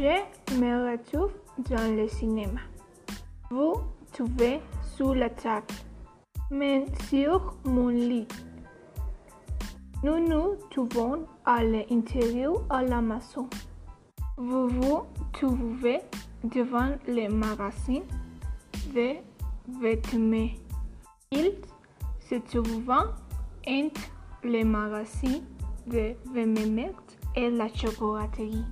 Je me retrouve dans le cinéma. Vous trouvez sous la table, mais sur mon lit. Nous nous trouvons à l'intérieur à la maison. Vous vous trouvez devant le magasin de vêtements. Il se trouve entre le magasin de vêtements et la chocolaterie.